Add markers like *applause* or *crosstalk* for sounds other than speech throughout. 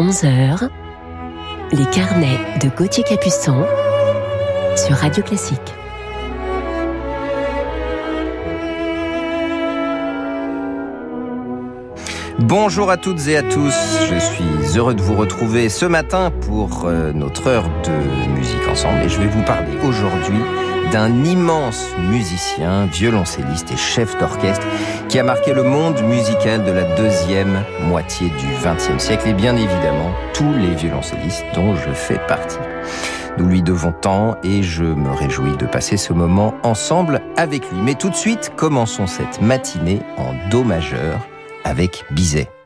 11h, les carnets de Gauthier Capuçon sur Radio Classique. Bonjour à toutes et à tous, je suis heureux de vous retrouver ce matin pour euh, notre heure de musique ensemble et je vais vous parler aujourd'hui d'un immense musicien, violoncelliste et chef d'orchestre qui a marqué le monde musical de la deuxième moitié du XXe siècle et bien évidemment tous les violoncellistes dont je fais partie. Nous lui devons tant et je me réjouis de passer ce moment ensemble avec lui. Mais tout de suite, commençons cette matinée en Do majeur avec Bizet.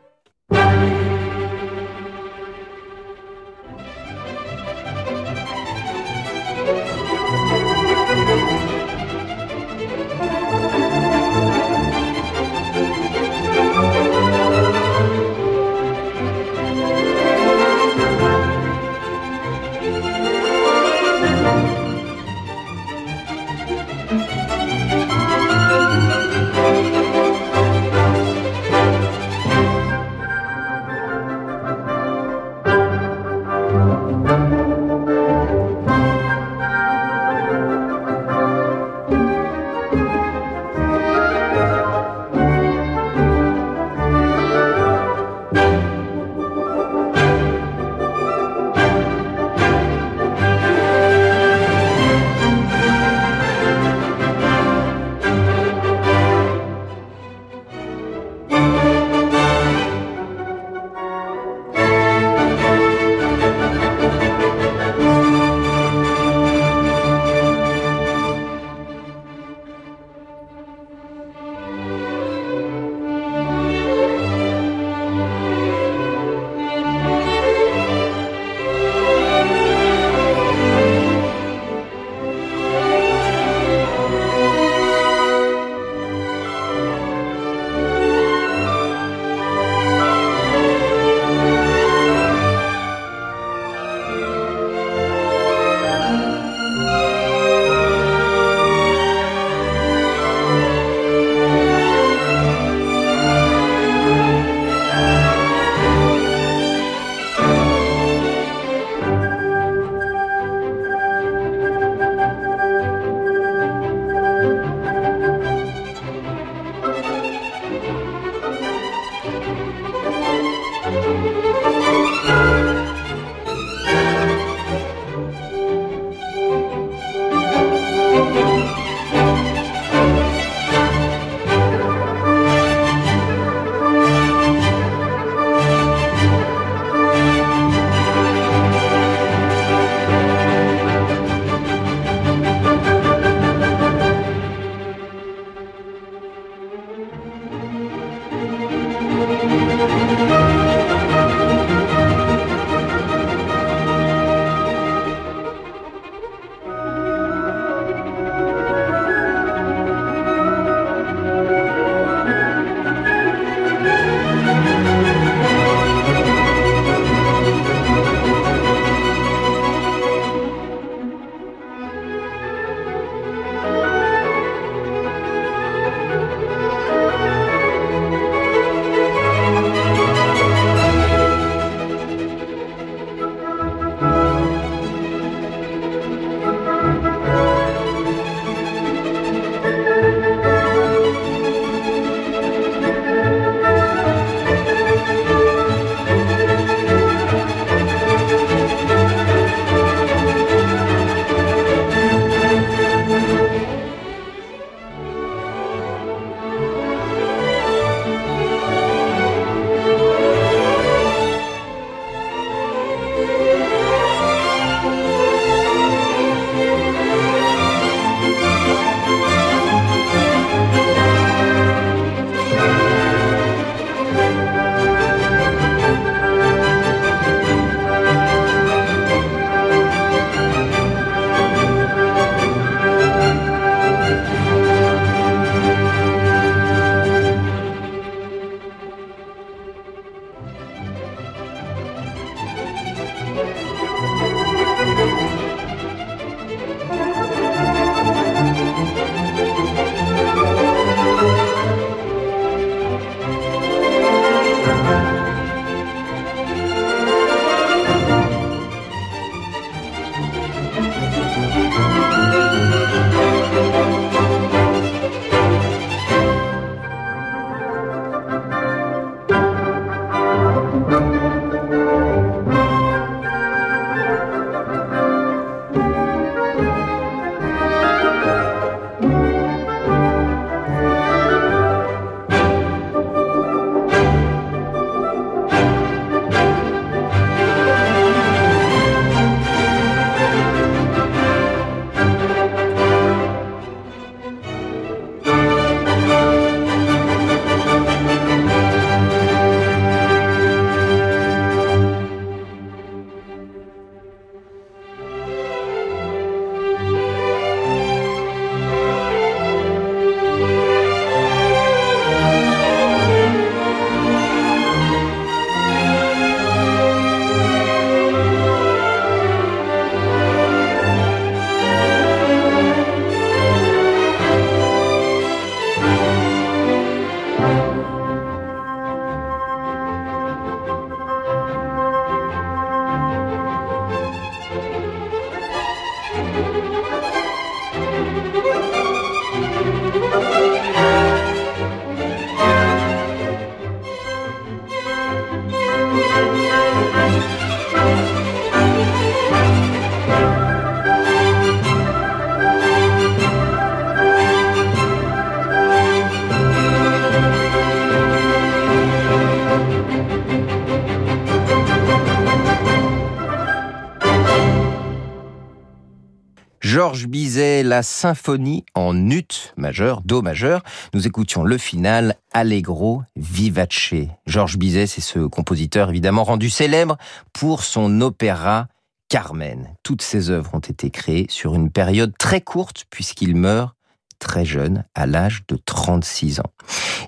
La symphonie en ut majeur, do majeur. Nous écoutions le final Allegro vivace. Georges Bizet, c'est ce compositeur évidemment rendu célèbre pour son opéra Carmen. Toutes ses œuvres ont été créées sur une période très courte puisqu'il meurt très jeune, à l'âge de 36 ans.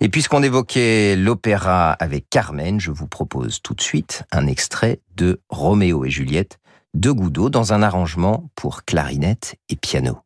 Et puisqu'on évoquait l'opéra avec Carmen, je vous propose tout de suite un extrait de Roméo et Juliette de Goudot dans un arrangement pour clarinette et piano.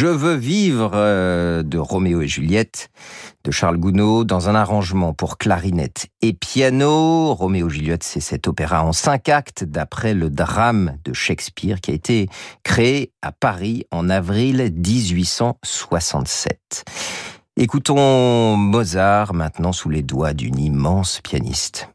Je veux vivre euh, de Roméo et Juliette de Charles Gounod dans un arrangement pour clarinette et piano. Roméo et Juliette, c'est cet opéra en cinq actes d'après le drame de Shakespeare qui a été créé à Paris en avril 1867. Écoutons Mozart maintenant sous les doigts d'une immense pianiste.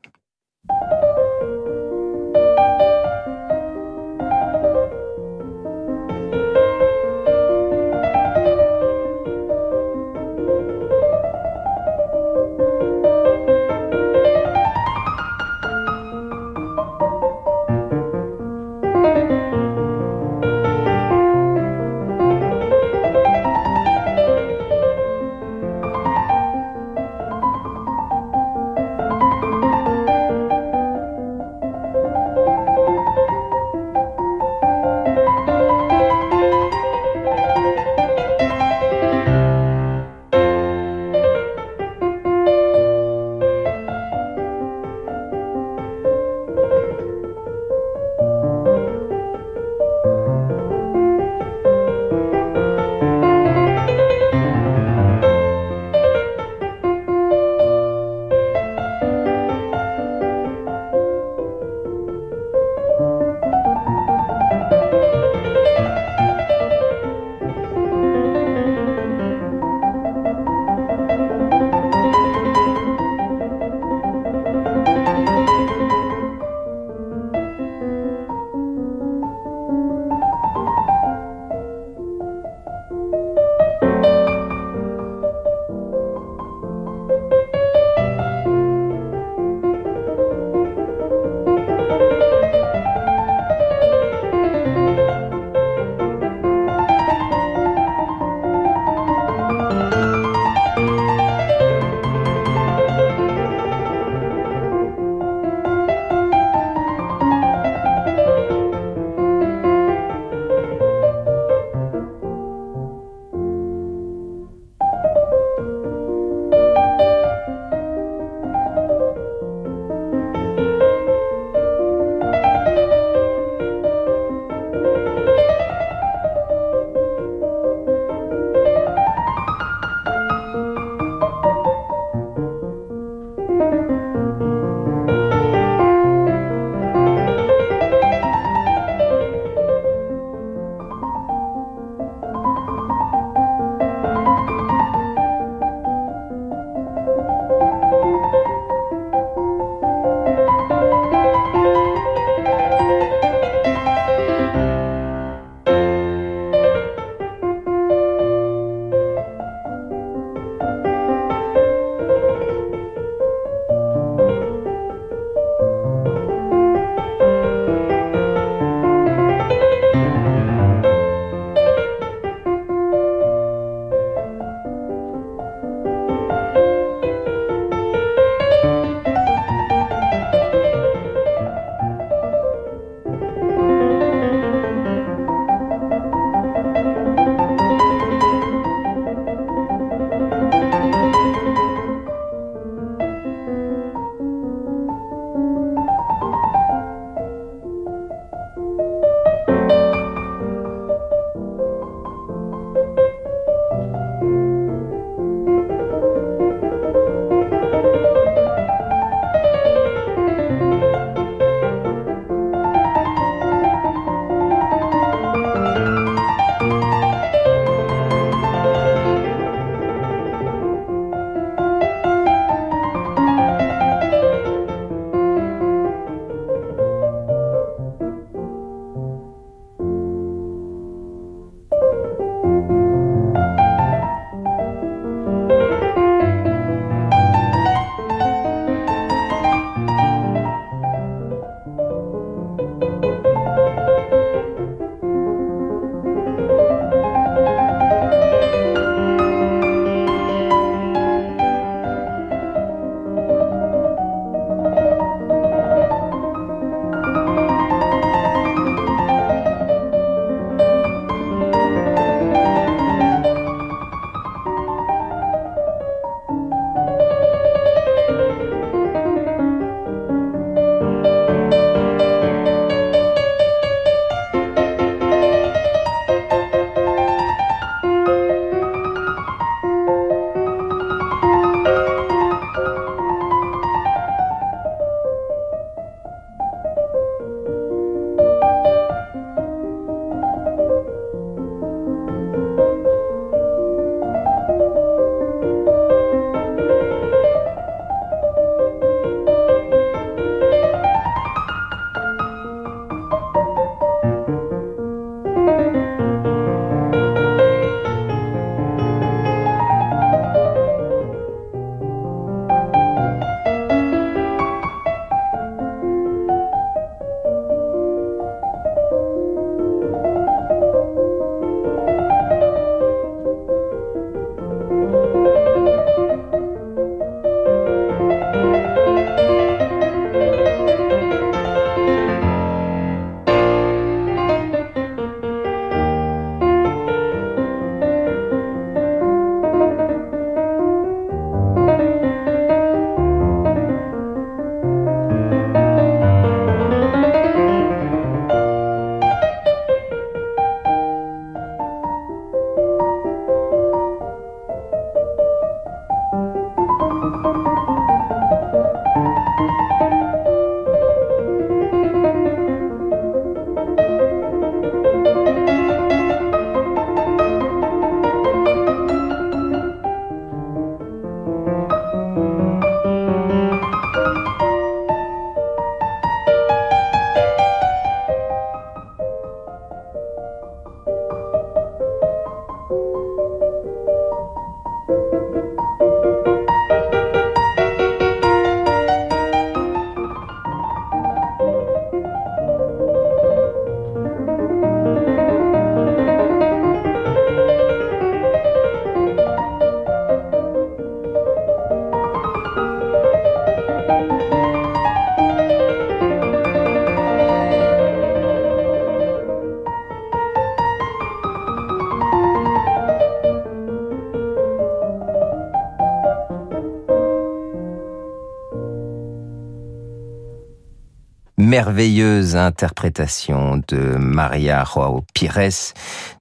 Merveilleuse interprétation de Maria Joao Pires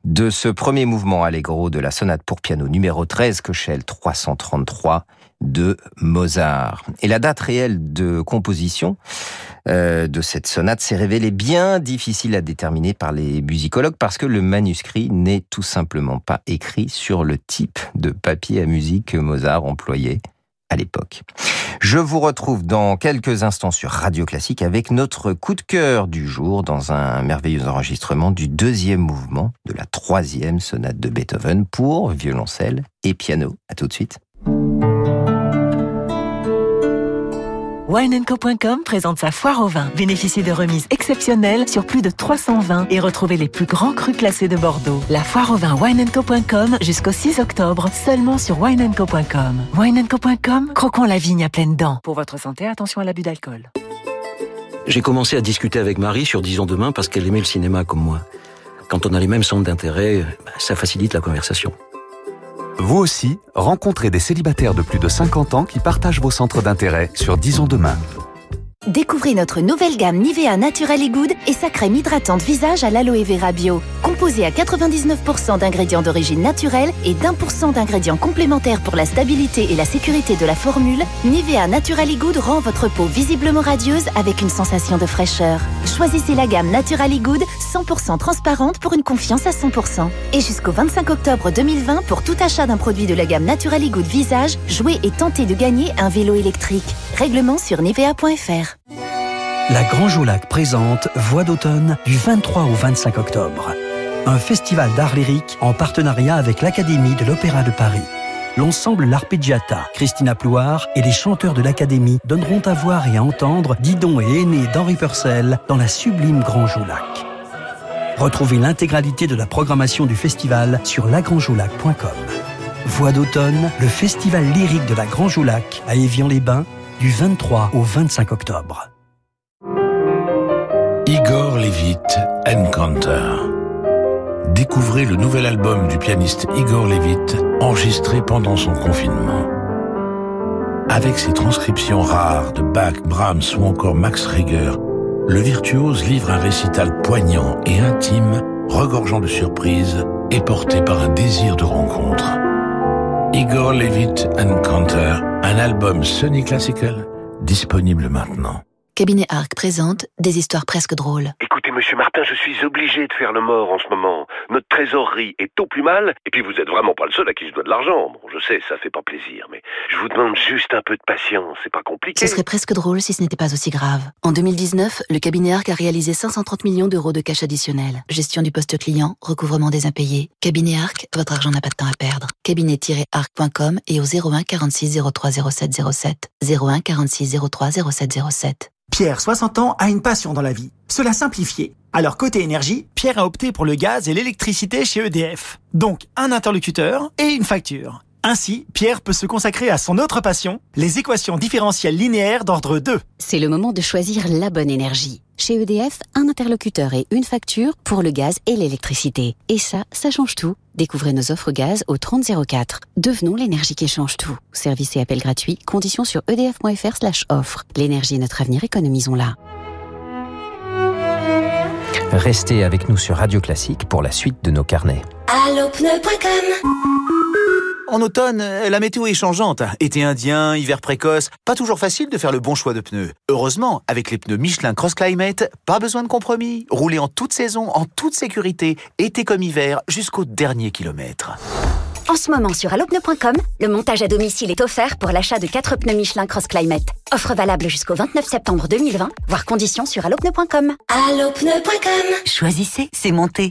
de ce premier mouvement allegro de la sonate pour piano numéro 13, Köchel 333 de Mozart. Et la date réelle de composition euh, de cette sonate s'est révélée bien difficile à déterminer par les musicologues parce que le manuscrit n'est tout simplement pas écrit sur le type de papier à musique que Mozart employait à l'époque. Je vous retrouve dans quelques instants sur Radio Classique avec notre coup de cœur du jour dans un merveilleux enregistrement du deuxième mouvement de la troisième sonate de Beethoven pour violoncelle et piano. À tout de suite. WineCo.com présente sa foire au vin. Bénéficiez de remises exceptionnelles sur plus de 300 vins et retrouvez les plus grands crus classés de Bordeaux. La foire au vin WineCo.com jusqu'au 6 octobre, seulement sur WineCo.com. WineCo.com, croquons la vigne à pleines dents. Pour votre santé, attention à l'abus d'alcool. J'ai commencé à discuter avec Marie sur Disons demain parce qu'elle aimait le cinéma comme moi. Quand on a les mêmes centres d'intérêt, ça facilite la conversation. Vous aussi, rencontrez des célibataires de plus de 50 ans qui partagent vos centres d'intérêt sur Disons demain. Découvrez notre nouvelle gamme Nivea Natural et Good et sa crème hydratante visage à l'aloe vera bio. Composée à 99% d'ingrédients d'origine naturelle et d'un pour cent d'ingrédients complémentaires pour la stabilité et la sécurité de la formule, Nivea Natural et Good rend votre peau visiblement radieuse avec une sensation de fraîcheur. Choisissez la gamme Natural et Good 100% transparente pour une confiance à 100%. Et jusqu'au 25 octobre 2020, pour tout achat d'un produit de la gamme Natural et Good Visage, jouez et tentez de gagner un vélo électrique. Règlement sur nivea.fr. La Grange au Lac présente Voix d'automne du 23 au 25 octobre. Un festival d'art lyrique en partenariat avec l'Académie de l'Opéra de Paris. L'ensemble L'Arpeggiata, Christina Plouard et les chanteurs de l'Académie donneront à voir et à entendre Didon et Aîné d'Henri Purcell dans la sublime Grange au Lac. Retrouvez l'intégralité de la programmation du festival sur lagrangeaulac.com. Voix d'automne, le festival lyrique de la Grange au Lac à Évian-les-Bains du 23 au 25 octobre. Igor Levit, Encounter. Découvrez le nouvel album du pianiste Igor Levit, enregistré pendant son confinement. Avec ses transcriptions rares de Bach, Brahms ou encore Max Reger, le virtuose livre un récital poignant et intime, regorgeant de surprises et porté par un désir de rencontre. Igor Levit Encounter, un album Sony Classical, disponible maintenant. Cabinet Arc présente des histoires presque drôles. Écoutez, monsieur Martin, je suis obligé de faire le mort en ce moment. Notre trésorerie est au plus mal, et puis vous êtes vraiment pas le seul à qui je dois de l'argent. Bon, je sais, ça fait pas plaisir, mais je vous demande juste un peu de patience, c'est pas compliqué. Ce serait presque drôle si ce n'était pas aussi grave. En 2019, le cabinet Arc a réalisé 530 millions d'euros de cash additionnel. Gestion du poste client, recouvrement des impayés. Cabinet Arc, votre argent n'a pas de temps à perdre. Cabinet-arc.com et au 01 46 03 07 07. 01 46 03 07 07. Pierre, 60 ans, a une passion dans la vie. Se la simplifier. Alors côté énergie, Pierre a opté pour le gaz et l'électricité chez EDF. Donc un interlocuteur et une facture. Ainsi, Pierre peut se consacrer à son autre passion, les équations différentielles linéaires d'ordre 2. C'est le moment de choisir la bonne énergie. Chez EDF, un interlocuteur et une facture pour le gaz et l'électricité. Et ça, ça change tout. Découvrez nos offres gaz au 3004. Devenons l'énergie qui change tout. Service et appel gratuit. Conditions sur edf.fr slash offre. L'énergie est notre avenir, économisons-la. Restez avec nous sur Radio Classique pour la suite de nos carnets. Allopneu.com en automne, la météo est changeante. Été indien, hiver précoce, pas toujours facile de faire le bon choix de pneus. Heureusement, avec les pneus Michelin Cross Climate, pas besoin de compromis. Roulez en toute saison, en toute sécurité, été comme hiver, jusqu'au dernier kilomètre. En ce moment sur allopneu.com, le montage à domicile est offert pour l'achat de 4 pneus Michelin Cross Climate. Offre valable jusqu'au 29 septembre 2020, voire conditions sur allopneu.com. Allopneu.com Choisissez, c'est monté.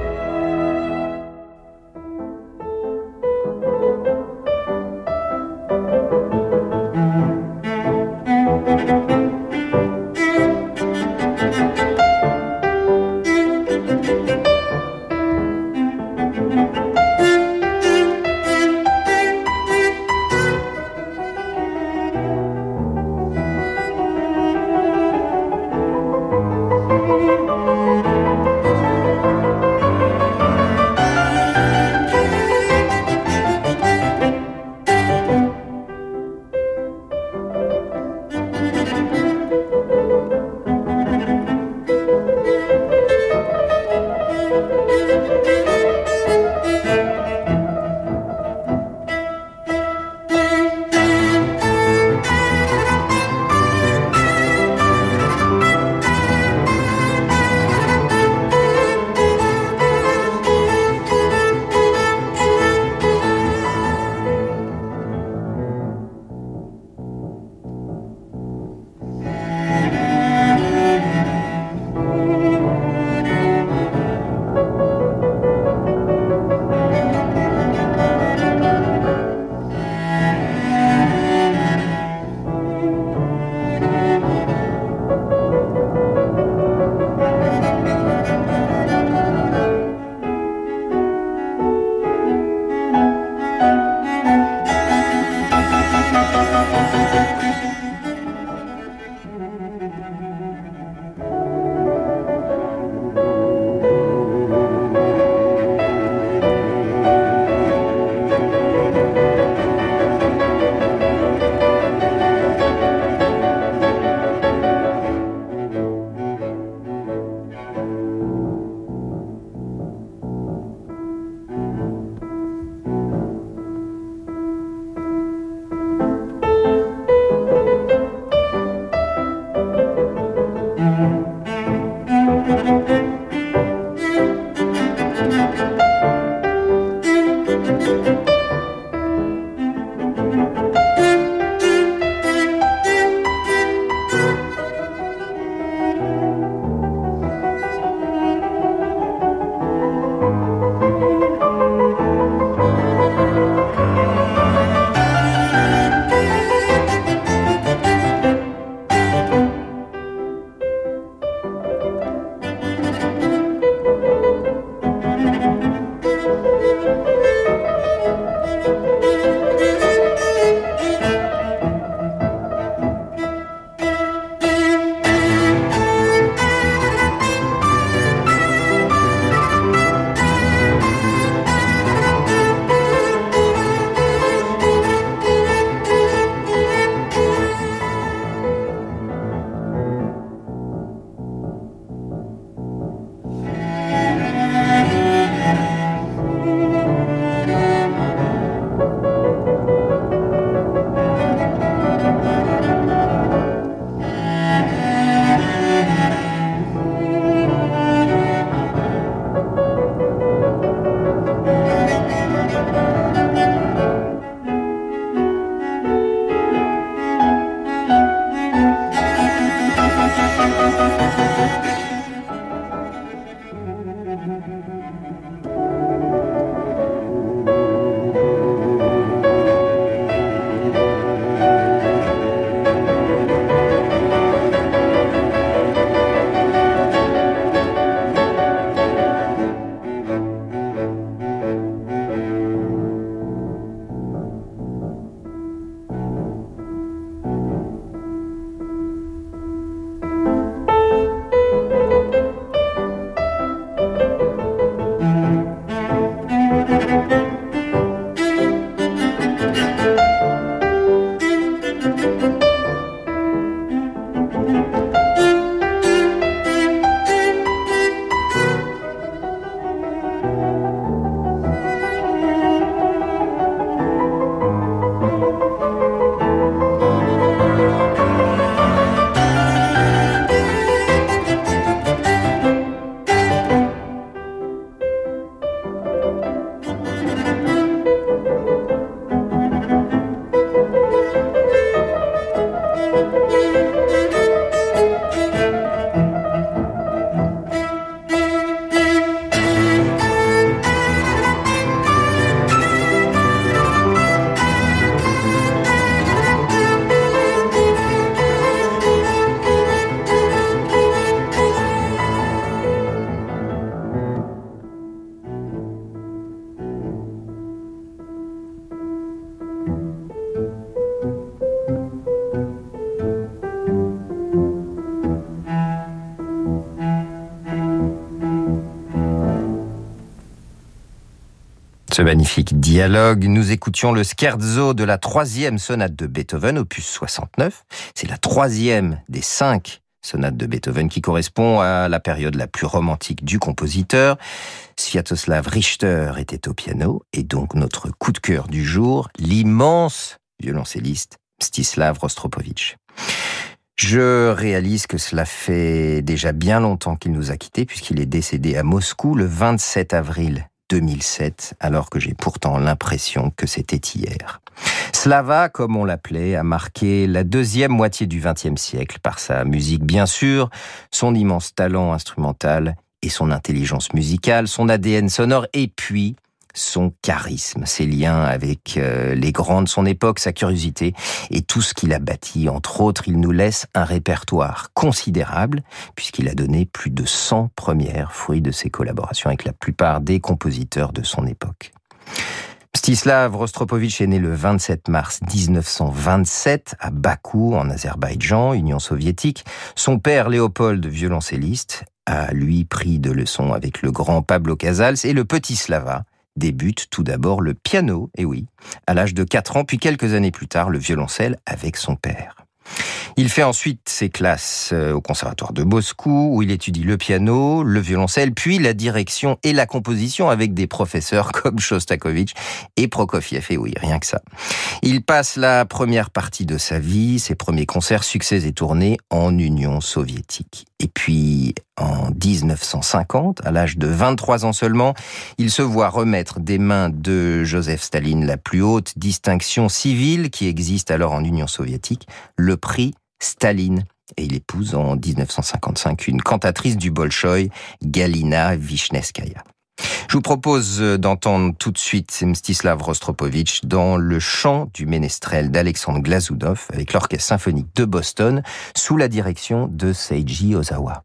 Ce magnifique dialogue, nous écoutions le scherzo de la troisième sonate de Beethoven, opus 69. C'est la troisième des cinq sonates de Beethoven qui correspond à la période la plus romantique du compositeur. Sviatoslav Richter était au piano et donc notre coup de cœur du jour, l'immense violoncelliste Stislav Rostropovitch. Je réalise que cela fait déjà bien longtemps qu'il nous a quittés puisqu'il est décédé à Moscou le 27 avril 2007, alors que j'ai pourtant l'impression que c'était hier. Slava, comme on l'appelait, a marqué la deuxième moitié du XXe siècle par sa musique bien sûr, son immense talent instrumental et son intelligence musicale, son ADN sonore et puis son charisme, ses liens avec euh, les grands de son époque, sa curiosité et tout ce qu'il a bâti. Entre autres, il nous laisse un répertoire considérable puisqu'il a donné plus de 100 premières fruits de ses collaborations avec la plupart des compositeurs de son époque. Stislav Rostropovitch est né le 27 mars 1927 à Bakou, en Azerbaïdjan, Union soviétique. Son père, Léopold, violoncelliste, a lui pris de leçons avec le grand Pablo Casals et le petit Slava débute tout d'abord le piano, et oui, à l'âge de 4 ans, puis quelques années plus tard le violoncelle avec son père. Il fait ensuite ses classes euh, au conservatoire de Moscou, où il étudie le piano, le violoncelle, puis la direction et la composition avec des professeurs *laughs* comme Shostakovich et Prokofiev. Et oui, rien que ça. Il passe la première partie de sa vie, ses premiers concerts, succès et tournées en Union soviétique. Et puis, en 1950, à l'âge de 23 ans seulement, il se voit remettre des mains de Joseph Staline la plus haute distinction civile qui existe alors en Union soviétique, le prix Staline. Et il épouse en 1955 une cantatrice du Bolchoï, Galina Vishneskaya. Je vous propose d'entendre tout de suite Mstislav Rostropovitch dans le chant du ménestrel d'Alexandre Glazoudov avec l'Orchestre symphonique de Boston sous la direction de Seiji Ozawa.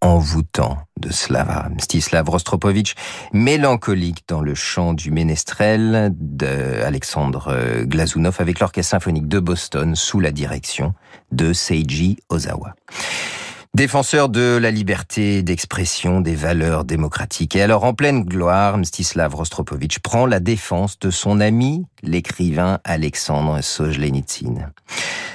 Envoûtant de Slava Mstislav Rostropovitch, mélancolique dans le chant du ménestrel d'Alexandre Glazunov avec l'Orchestre symphonique de Boston sous la direction de Seiji Ozawa. Défenseur de la liberté d'expression, des valeurs démocratiques. Et alors, en pleine gloire, Mstislav Rostropovitch prend la défense de son ami, l'écrivain Alexandre Solzhenitsyn.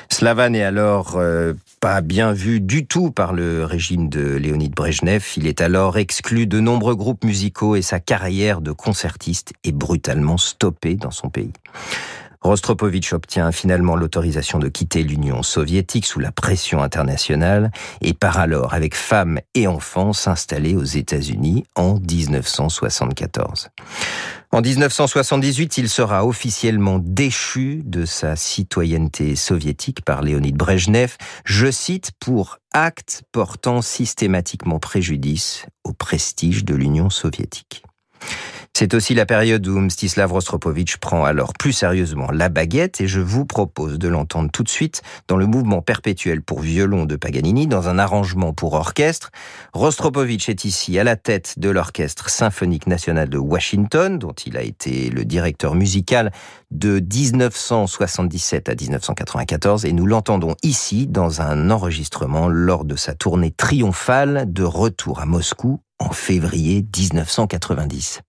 Slava n'est alors euh, pas bien vu du tout par le régime de Léonid Brejnev. Il est alors exclu de nombreux groupes musicaux et sa carrière de concertiste est brutalement stoppée dans son pays. Rostropovitch obtient finalement l'autorisation de quitter l'Union soviétique sous la pression internationale et part alors avec femmes et enfants s'installer aux États-Unis en 1974. En 1978, il sera officiellement déchu de sa citoyenneté soviétique par Léonid Brejnev, je cite, pour acte portant systématiquement préjudice au prestige de l'Union soviétique. C'est aussi la période où Mstislav Rostropovitch prend alors plus sérieusement la baguette et je vous propose de l'entendre tout de suite dans le mouvement perpétuel pour violon de Paganini dans un arrangement pour orchestre. Rostropovitch est ici à la tête de l'Orchestre symphonique national de Washington dont il a été le directeur musical de 1977 à 1994 et nous l'entendons ici dans un enregistrement lors de sa tournée triomphale de retour à Moscou en février 1990.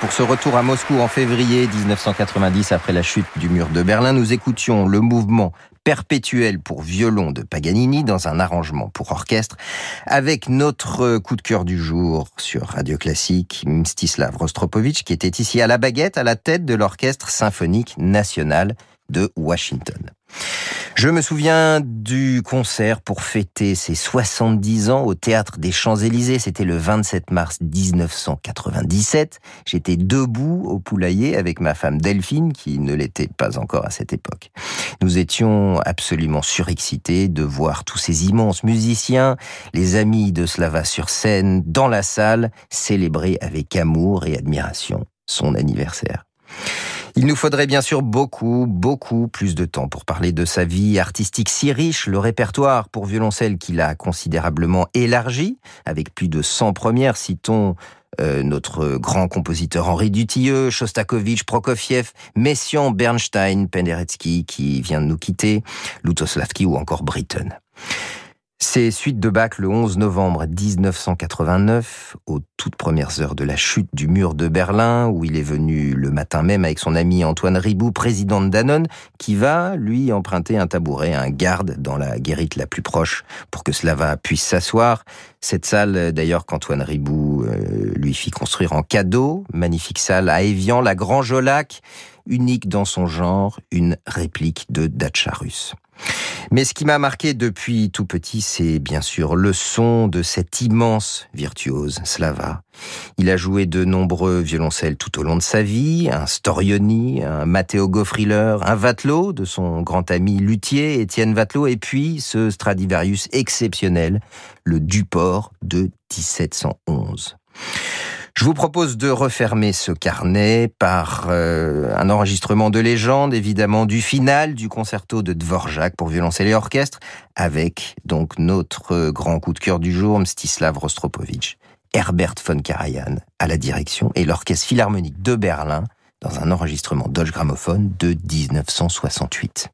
Pour ce retour à Moscou en février 1990 après la chute du mur de Berlin. Nous écoutions le mouvement perpétuel pour violon de Paganini dans un arrangement pour orchestre avec notre coup de cœur du jour sur Radio Classique, Mstislav Rostropovitch qui était ici à la baguette à la tête de l'orchestre symphonique national de Washington. Je me souviens du concert pour fêter ses 70 ans au théâtre des Champs-Élysées. C'était le 27 mars 1997. J'étais debout au poulailler avec ma femme Delphine, qui ne l'était pas encore à cette époque. Nous étions absolument surexcités de voir tous ces immenses musiciens, les amis de Slava sur scène, dans la salle, célébrer avec amour et admiration son anniversaire. Il nous faudrait bien sûr beaucoup, beaucoup plus de temps pour parler de sa vie artistique si riche, le répertoire pour violoncelle qu'il a considérablement élargi, avec plus de 100 premières, citons euh, notre grand compositeur Henri Dutilleux, Shostakovich, Prokofiev, Messiaen, Bernstein, Penderecki qui vient de nous quitter, Lutoslavski ou encore Britten. Ces suites de Bach le 11 novembre 1989, aux toutes premières heures de la chute du mur de Berlin, où il est venu le matin même avec son ami Antoine Ribou, président de Danone, qui va, lui, emprunter un tabouret à un garde dans la guérite la plus proche pour que Slava puisse s'asseoir. Cette salle, d'ailleurs, qu'Antoine Ribou euh, lui fit construire en cadeau, magnifique salle à Évian, la Grange au Lac, unique dans son genre, une réplique de Dacha russe. Mais ce qui m'a marqué depuis tout petit, c'est bien sûr le son de cet immense virtuose, Slava. Il a joué de nombreux violoncelles tout au long de sa vie, un Storioni, un Matteo Goffriller, un Vatlo de son grand ami luthier Étienne Vatlo, et puis ce Stradivarius exceptionnel, le Duport de 1711. Je vous propose de refermer ce carnet par euh, un enregistrement de légende, évidemment, du final du concerto de Dvorak pour violoncelle et orchestre, avec donc notre grand coup de cœur du jour, Mstislav Rostropovitch, Herbert von Karajan à la direction et l'Orchestre Philharmonique de Berlin dans un enregistrement Deutsche Grammophon de 1968.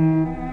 Mm-hmm.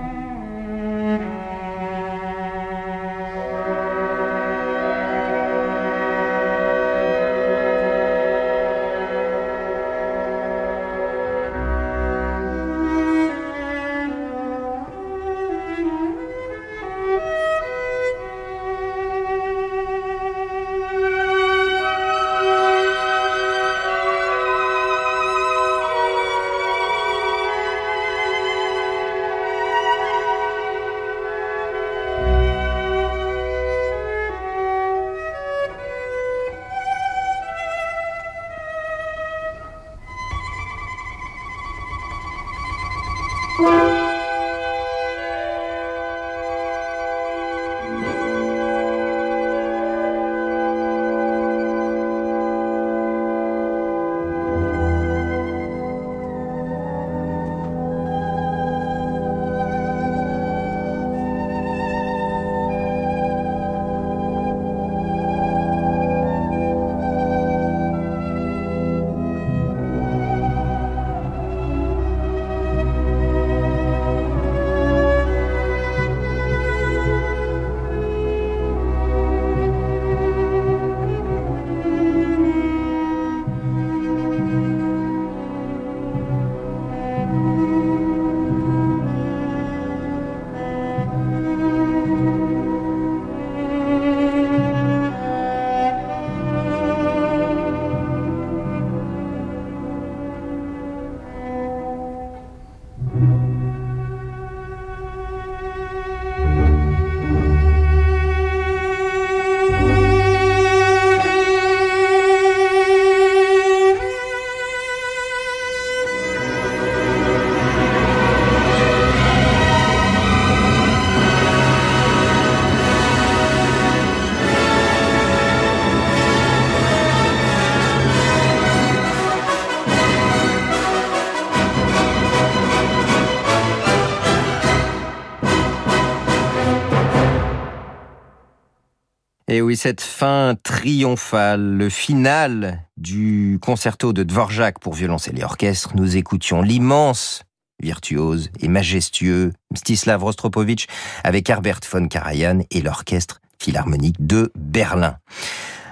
Cette fin triomphale, le final du concerto de Dvorak pour violoncelle et orchestre, nous écoutions l'immense virtuose et majestueux Mstislav Rostropovitch avec Herbert von Karajan et l'orchestre philharmonique de Berlin.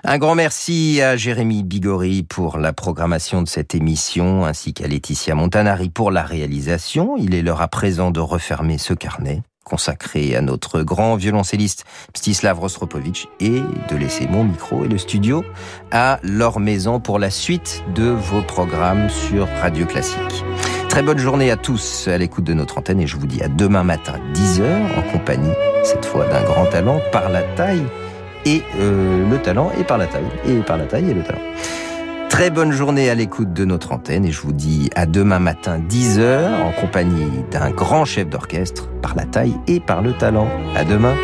Un grand merci à Jérémy Bigori pour la programmation de cette émission, ainsi qu'à Laetitia Montanari pour la réalisation. Il est l'heure à présent de refermer ce carnet consacré à notre grand violoncelliste Mstislav Rostropovitch et de laisser mon micro et le studio à leur maison pour la suite de vos programmes sur Radio Classique. Très bonne journée à tous à l'écoute de notre antenne et je vous dis à demain matin 10h en compagnie cette fois d'un grand talent par la taille et euh, le talent et par la taille et par la taille et le talent. Très bonne journée à l'écoute de notre antenne et je vous dis à demain matin 10h en compagnie d'un grand chef d'orchestre par la taille et par le talent. À demain.